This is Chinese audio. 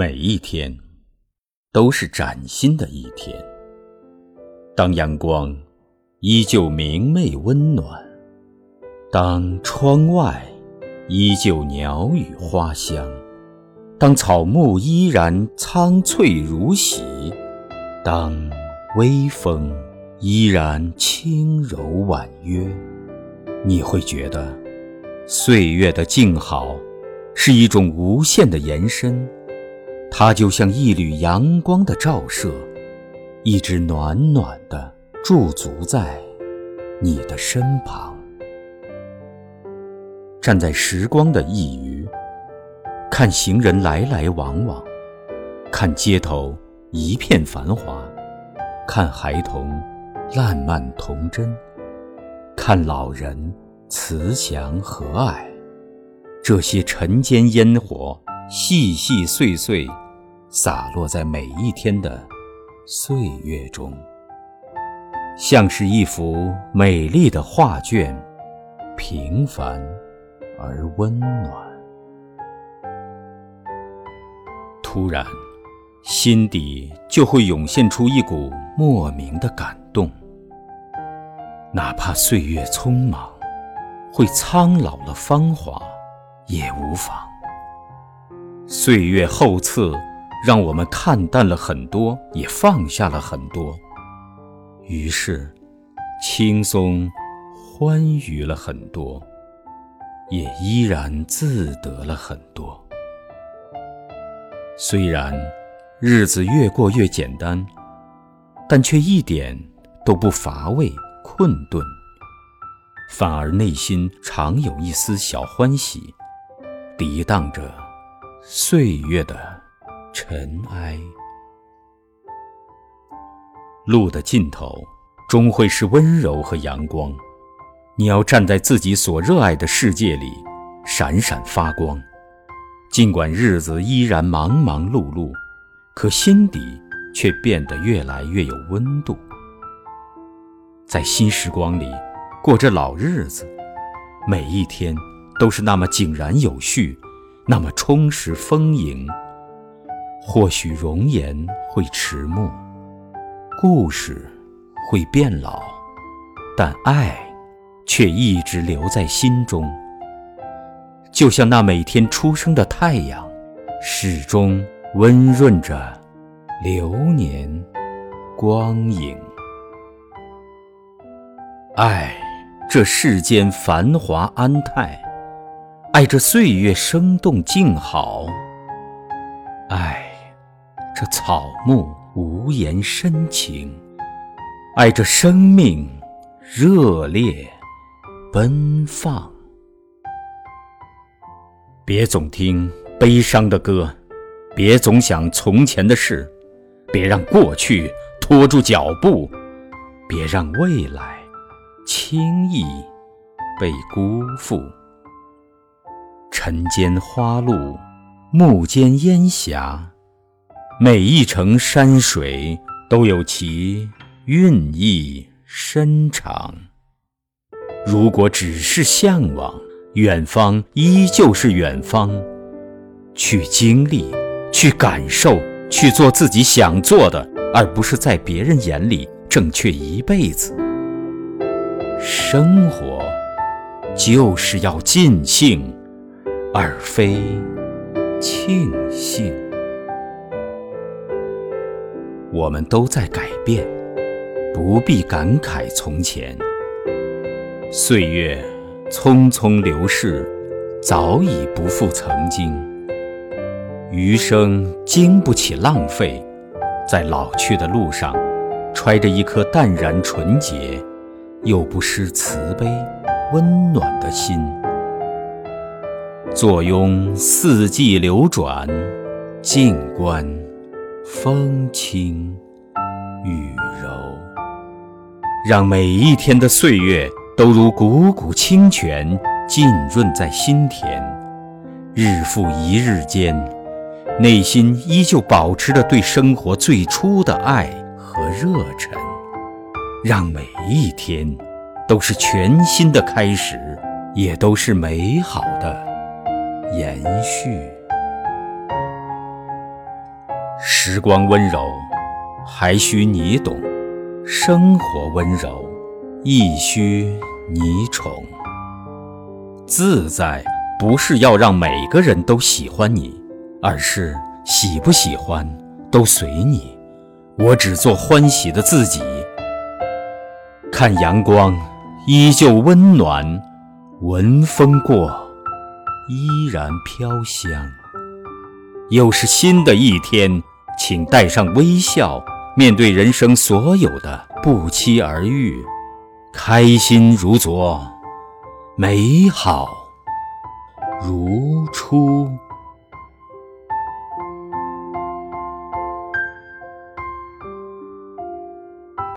每一天都是崭新的一天。当阳光依旧明媚温暖，当窗外依旧鸟语花香，当草木依然苍翠如洗，当微风依然轻柔婉约，你会觉得岁月的静好是一种无限的延伸。它就像一缕阳光的照射，一直暖暖的驻足在你的身旁。站在时光的一隅，看行人来来往往，看街头一片繁华，看孩童烂漫童真，看老人慈祥和蔼。这些尘间烟火，细细碎碎。洒落在每一天的岁月中，像是一幅美丽的画卷，平凡而温暖。突然，心底就会涌现出一股莫名的感动。哪怕岁月匆忙，会苍老了芳华，也无妨。岁月厚赐。让我们看淡了很多，也放下了很多，于是轻松欢愉了很多，也依然自得了很多。虽然日子越过越简单，但却一点都不乏味困顿，反而内心常有一丝小欢喜，涤荡着岁月的。尘埃，路的尽头终会是温柔和阳光。你要站在自己所热爱的世界里，闪闪发光。尽管日子依然忙忙碌碌，可心底却变得越来越有温度。在新时光里过着老日子，每一天都是那么井然有序，那么充实丰盈。或许容颜会迟暮，故事会变老，但爱却一直留在心中。就像那每天出生的太阳，始终温润着流年光影。爱这世间繁华安泰，爱这岁月生动静好，爱。这草木无言深情，爱这生命热烈奔放。别总听悲伤的歌，别总想从前的事，别让过去拖住脚步，别让未来轻易被辜负。晨间花露，暮间烟霞。每一程山水都有其蕴意深长。如果只是向往，远方依旧是远方。去经历，去感受，去做自己想做的，而不是在别人眼里正确一辈子。生活就是要尽兴，而非庆幸。我们都在改变，不必感慨从前。岁月匆匆流逝，早已不复曾经。余生经不起浪费，在老去的路上，揣着一颗淡然纯洁，又不失慈悲温暖的心。坐拥四季流转，静观。风轻雨柔，让每一天的岁月都如汩汩清泉浸润在心田。日复一日间，内心依旧保持着对生活最初的爱和热忱，让每一天都是全新的开始，也都是美好的延续。时光温柔，还需你懂；生活温柔，亦需你宠。自在不是要让每个人都喜欢你，而是喜不喜欢都随你。我只做欢喜的自己。看阳光依旧温暖，闻风过依然飘香。又是新的一天。请带上微笑，面对人生所有的不期而遇，开心如昨，美好如初。